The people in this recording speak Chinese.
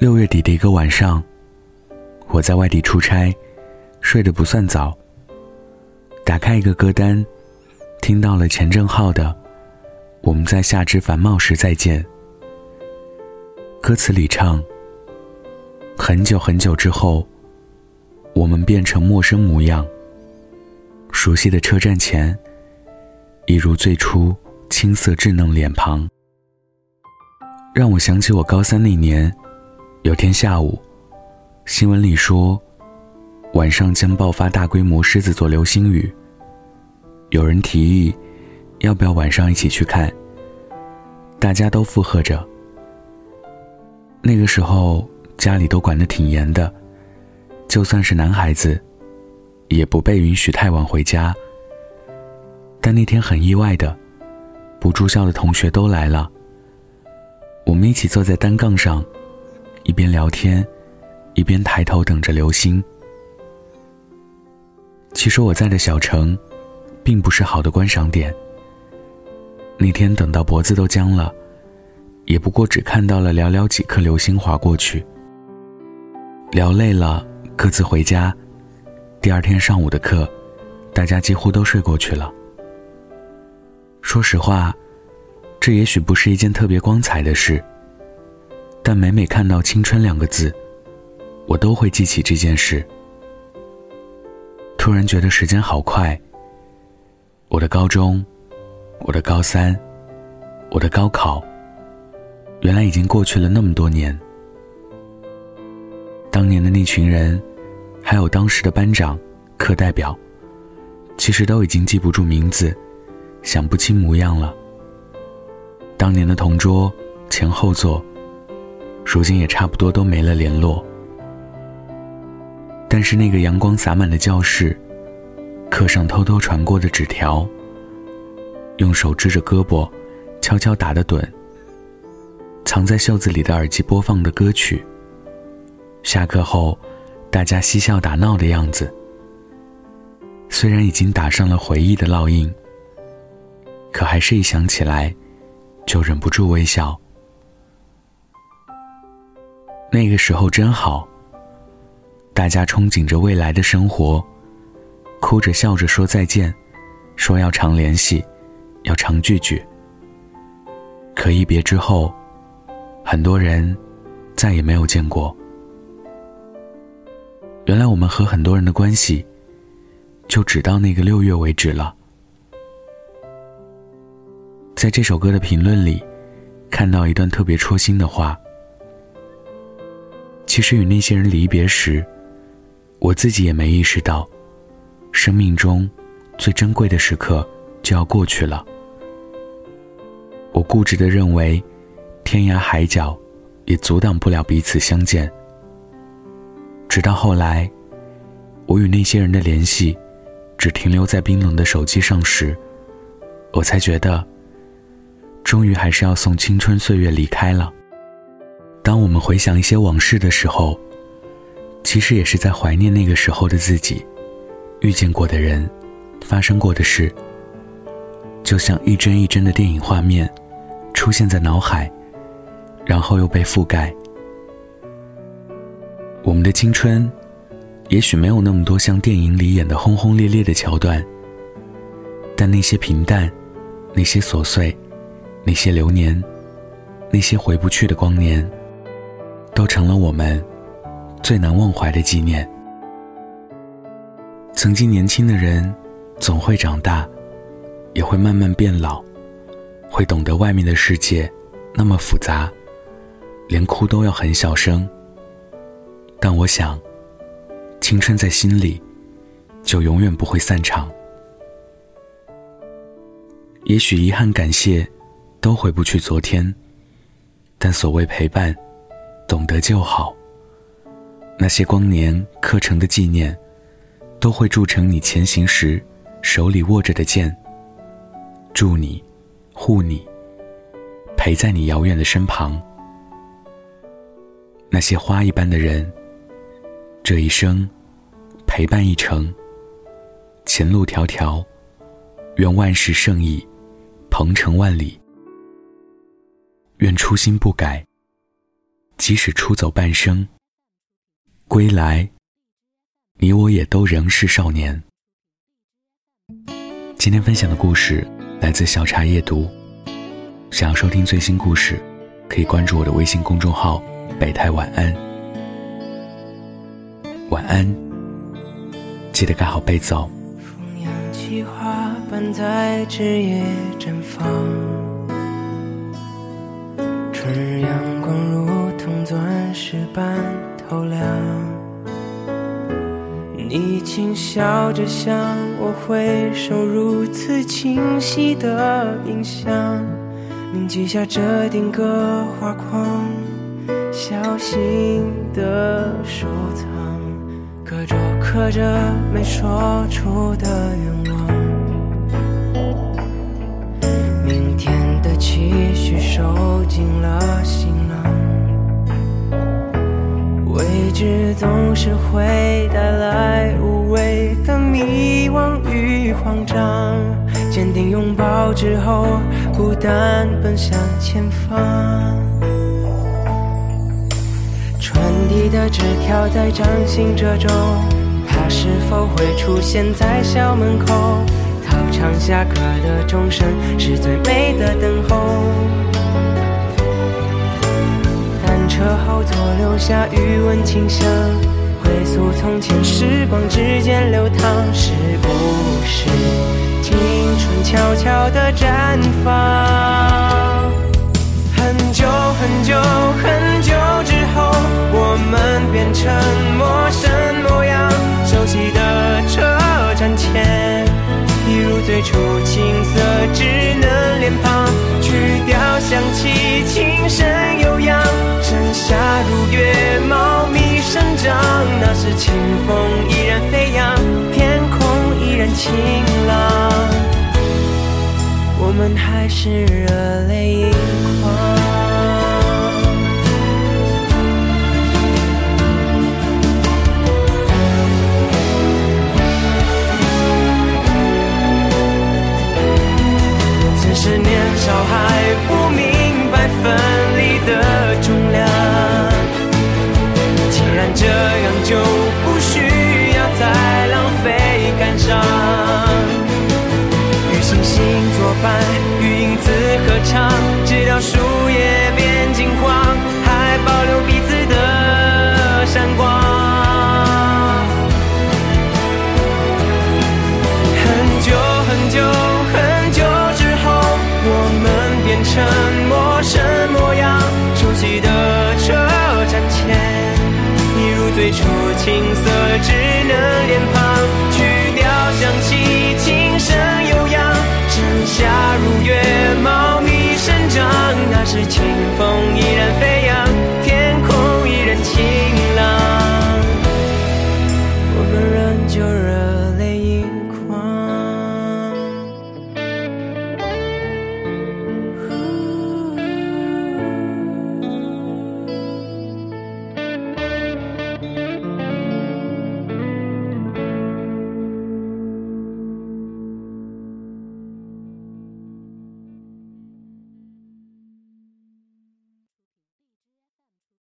六月底的一个晚上，我在外地出差，睡得不算早。打开一个歌单，听到了钱正浩的《我们在夏之繁茂时再见》。歌词里唱：“很久很久之后，我们变成陌生模样。熟悉的车站前，一如最初青涩稚嫩脸庞。”让我想起我高三那年，有天下午，新闻里说，晚上将爆发大规模狮子座流星雨。有人提议，要不要晚上一起去看？大家都附和着。那个时候家里都管得挺严的，就算是男孩子，也不被允许太晚回家。但那天很意外的，不住校的同学都来了。我们一起坐在单杠上，一边聊天，一边抬头等着流星。其实我在的小城。并不是好的观赏点。那天等到脖子都僵了，也不过只看到了寥寥几颗流星划过去。聊累了，各自回家。第二天上午的课，大家几乎都睡过去了。说实话，这也许不是一件特别光彩的事，但每每看到“青春”两个字，我都会记起这件事。突然觉得时间好快。我的高中，我的高三，我的高考，原来已经过去了那么多年。当年的那群人，还有当时的班长、课代表，其实都已经记不住名字，想不清模样了。当年的同桌、前后座，如今也差不多都没了联络。但是那个阳光洒满的教室。课上偷偷传过的纸条，用手支着胳膊，悄悄打的盹。藏在袖子里的耳机播放的歌曲。下课后，大家嬉笑打闹的样子。虽然已经打上了回忆的烙印，可还是一想起来，就忍不住微笑。那个时候真好。大家憧憬着未来的生活。哭着笑着说再见，说要常联系，要常聚聚。可一别之后，很多人再也没有见过。原来我们和很多人的关系，就只到那个六月为止了。在这首歌的评论里，看到一段特别戳心的话。其实与那些人离别时，我自己也没意识到。生命中最珍贵的时刻就要过去了。我固执的认为，天涯海角也阻挡不了彼此相见。直到后来，我与那些人的联系只停留在冰冷的手机上时，我才觉得，终于还是要送青春岁月离开了。当我们回想一些往事的时候，其实也是在怀念那个时候的自己。遇见过的人，发生过的事，就像一帧一帧的电影画面，出现在脑海，然后又被覆盖。我们的青春，也许没有那么多像电影里演的轰轰烈烈的桥段，但那些平淡，那些琐碎，那些流年，那些回不去的光年，都成了我们最难忘怀的纪念。曾经年轻的人，总会长大，也会慢慢变老，会懂得外面的世界那么复杂，连哭都要很小声。但我想，青春在心里，就永远不会散场。也许遗憾、感谢，都回不去昨天，但所谓陪伴，懂得就好。那些光年刻成的纪念。都会铸成你前行时手里握着的剑，祝你，护你，陪在你遥远的身旁。那些花一般的人，这一生陪伴一程，前路迢迢，愿万事胜意，鹏程万里。愿初心不改，即使出走半生，归来，你我也都仍是少年。今天分享的故事来自小茶夜读。想要收听最新故事，可以关注我的微信公众号“北太晚安”。晚安，记得盖好被子哦。风扬起花瓣在枝叶绽放，春日阳光如钻石般透亮。你轻笑着向我挥手，如此清晰的印象。铭记下这定格画框，小心的收藏，刻着刻着没说出的愿望。明天的期许收进了行囊，未知总是会带来无谓的迷惘与慌张。坚定拥抱之后，孤单奔向前方。传递的纸条在掌心褶皱，它是否会出现在校门口？操场下课的钟声是最美的等候。车后座留下余温清香，回溯从前时光之间流淌，是不是？青春悄悄地绽放，很久很久很久之后，我们变成陌生模样。熟悉的车站前，一如最初青涩稚嫩脸庞，曲调响起，轻声，月，茂密生长。那时清风依然飞扬，天空依然晴朗。我们还是热泪盈眶。此时年少还不明白分伴，与影子合唱，直到树叶变金黄，还保留彼此的闪光。很久很久很久之后，我们变成陌生模样，熟悉的车站前，一如最初青涩稚嫩脸庞。是清风。